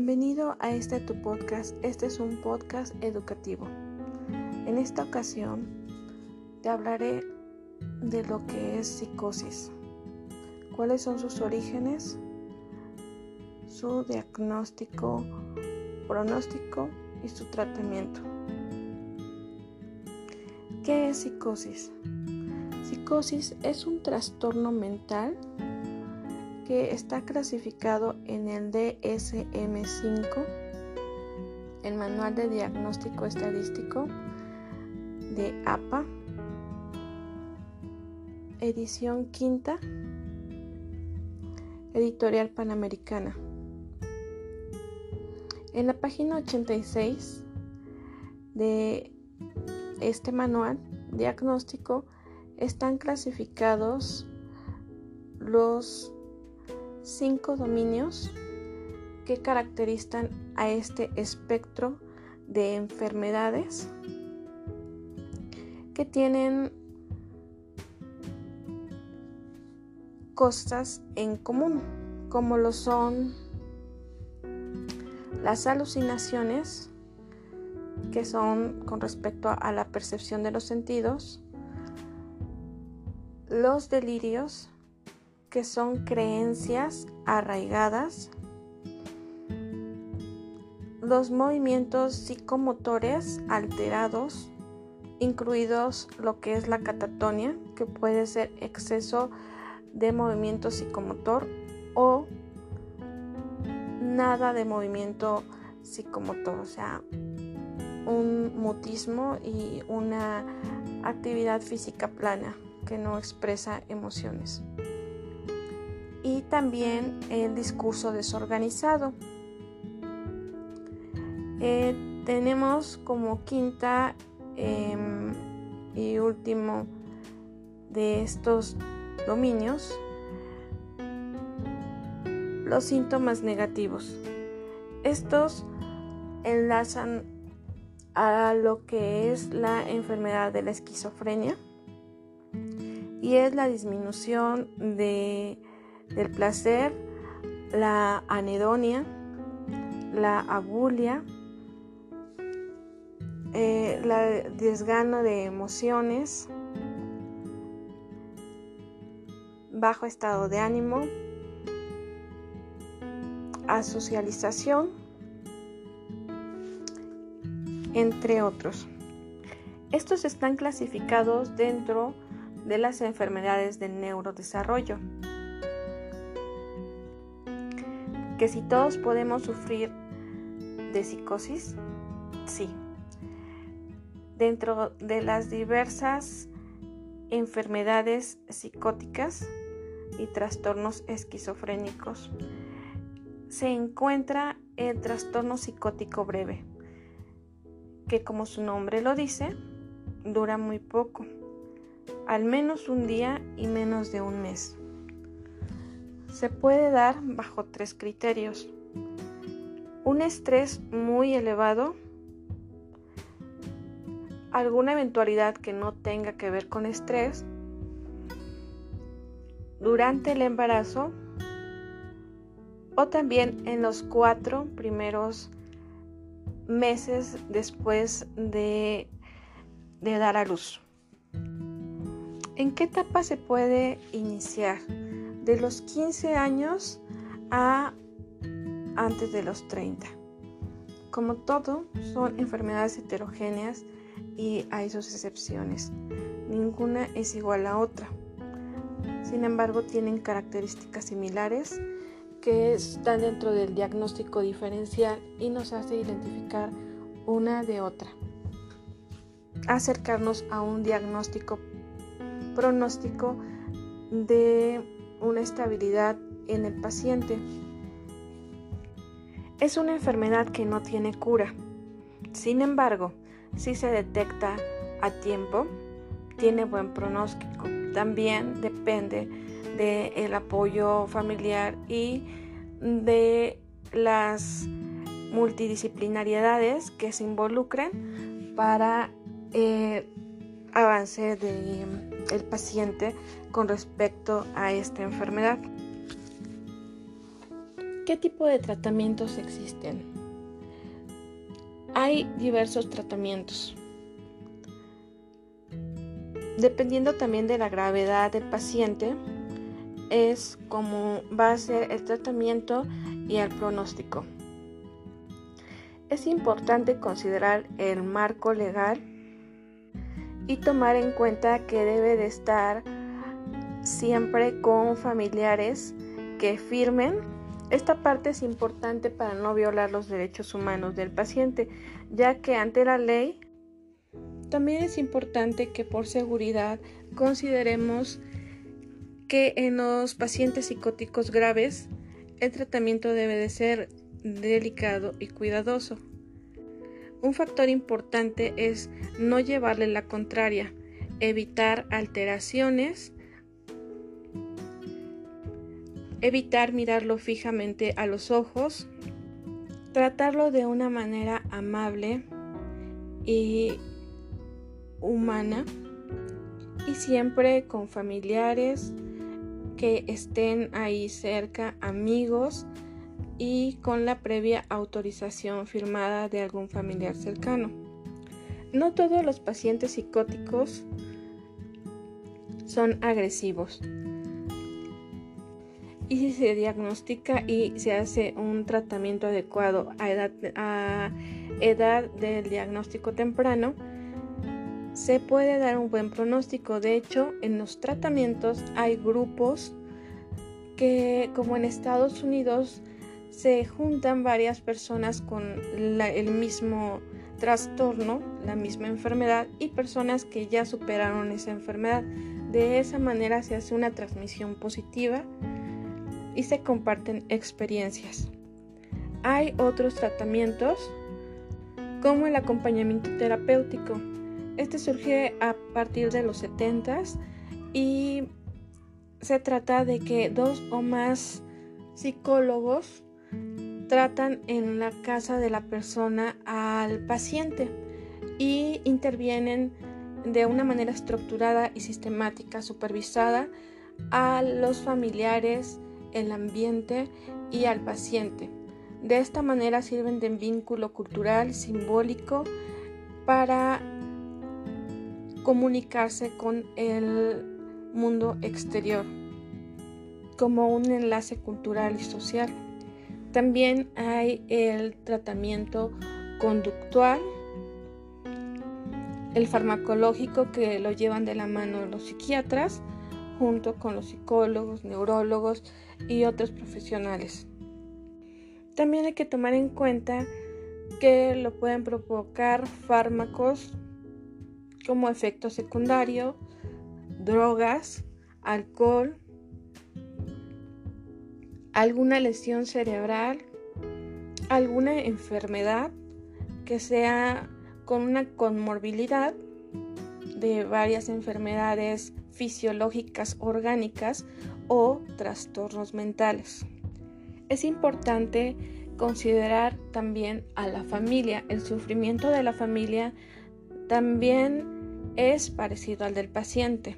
Bienvenido a este tu podcast. Este es un podcast educativo. En esta ocasión te hablaré de lo que es psicosis, cuáles son sus orígenes, su diagnóstico, pronóstico y su tratamiento. ¿Qué es psicosis? Psicosis es un trastorno mental que está clasificado en el DSM5, el Manual de Diagnóstico Estadístico de APA, edición quinta, editorial panamericana. En la página 86 de este manual diagnóstico están clasificados los cinco dominios que caracterizan a este espectro de enfermedades que tienen cosas en común, como lo son las alucinaciones, que son con respecto a la percepción de los sentidos, los delirios, que son creencias arraigadas, los movimientos psicomotores alterados, incluidos lo que es la catatonia, que puede ser exceso de movimiento psicomotor o nada de movimiento psicomotor, o sea, un mutismo y una actividad física plana que no expresa emociones y también el discurso desorganizado. Eh, tenemos como quinta em, y último de estos dominios los síntomas negativos. Estos enlazan a lo que es la enfermedad de la esquizofrenia y es la disminución de del placer, la anedonia, la abulia, eh, la desgano de emociones, bajo estado de ánimo, asocialización, entre otros. Estos están clasificados dentro de las enfermedades del neurodesarrollo. Que si todos podemos sufrir de psicosis, sí. Dentro de las diversas enfermedades psicóticas y trastornos esquizofrénicos, se encuentra el trastorno psicótico breve, que como su nombre lo dice, dura muy poco, al menos un día y menos de un mes se puede dar bajo tres criterios. Un estrés muy elevado, alguna eventualidad que no tenga que ver con estrés, durante el embarazo o también en los cuatro primeros meses después de, de dar a luz. ¿En qué etapa se puede iniciar? De los 15 años a antes de los 30. Como todo, son enfermedades heterogéneas y hay sus excepciones. Ninguna es igual a otra. Sin embargo, tienen características similares que están dentro del diagnóstico diferencial y nos hace identificar una de otra. Acercarnos a un diagnóstico pronóstico de una estabilidad en el paciente. Es una enfermedad que no tiene cura. Sin embargo, si se detecta a tiempo, tiene buen pronóstico. También depende del apoyo familiar y de las multidisciplinariedades que se involucren para eh, avance del paciente con respecto a esta enfermedad. ¿Qué tipo de tratamientos existen? Hay diversos tratamientos. Dependiendo también de la gravedad del paciente, es como va a ser el tratamiento y el pronóstico. Es importante considerar el marco legal y tomar en cuenta que debe de estar siempre con familiares que firmen esta parte es importante para no violar los derechos humanos del paciente, ya que ante la ley también es importante que por seguridad consideremos que en los pacientes psicóticos graves el tratamiento debe de ser delicado y cuidadoso. Un factor importante es no llevarle la contraria, evitar alteraciones evitar mirarlo fijamente a los ojos, tratarlo de una manera amable y humana y siempre con familiares que estén ahí cerca, amigos y con la previa autorización firmada de algún familiar cercano. No todos los pacientes psicóticos son agresivos y si se diagnostica y se hace un tratamiento adecuado a edad, a edad del diagnóstico temprano, se puede dar un buen pronóstico. De hecho, en los tratamientos hay grupos que, como en Estados Unidos, se juntan varias personas con el mismo trastorno, la misma enfermedad y personas que ya superaron esa enfermedad. De esa manera se hace una transmisión positiva y se comparten experiencias. Hay otros tratamientos como el acompañamiento terapéutico. Este surge a partir de los 70 y se trata de que dos o más psicólogos tratan en la casa de la persona al paciente y intervienen de una manera estructurada y sistemática, supervisada a los familiares el ambiente y al paciente. De esta manera sirven de vínculo cultural, simbólico, para comunicarse con el mundo exterior, como un enlace cultural y social. También hay el tratamiento conductual, el farmacológico que lo llevan de la mano los psiquiatras, junto con los psicólogos, neurólogos y otros profesionales. También hay que tomar en cuenta que lo pueden provocar fármacos como efecto secundario, drogas, alcohol, alguna lesión cerebral, alguna enfermedad que sea con una conmorbilidad de varias enfermedades fisiológicas orgánicas o trastornos mentales. Es importante considerar también a la familia. El sufrimiento de la familia también es parecido al del paciente.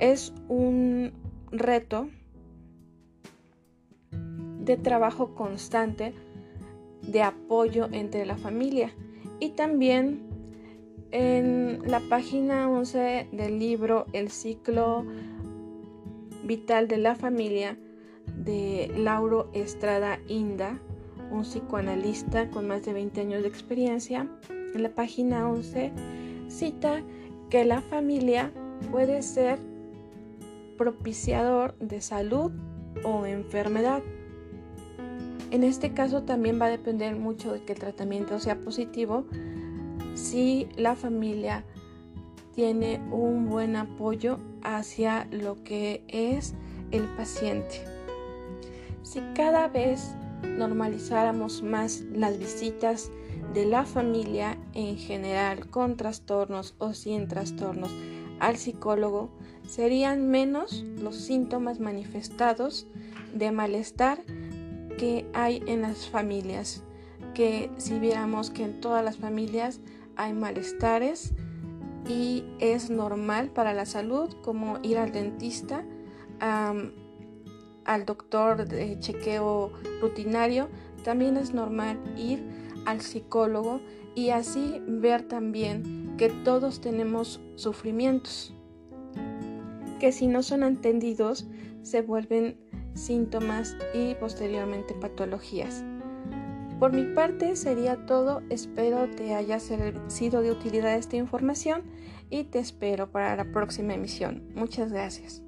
Es un reto de trabajo constante, de apoyo entre la familia y también en la página 11 del libro El ciclo vital de la familia de Lauro Estrada Inda, un psicoanalista con más de 20 años de experiencia, en la página 11 cita que la familia puede ser propiciador de salud o enfermedad. En este caso también va a depender mucho de que el tratamiento sea positivo, si la familia tiene un buen apoyo hacia lo que es el paciente. Si cada vez normalizáramos más las visitas de la familia en general con trastornos o sin trastornos al psicólogo, serían menos los síntomas manifestados de malestar que hay en las familias. Que si viéramos que en todas las familias hay malestares y es normal para la salud como ir al dentista, al doctor de chequeo rutinario, también es normal ir al psicólogo y así ver también que todos tenemos sufrimientos, que si no son entendidos se vuelven síntomas y posteriormente patologías. Por mi parte sería todo, espero te haya sido de utilidad esta información y te espero para la próxima emisión. Muchas gracias.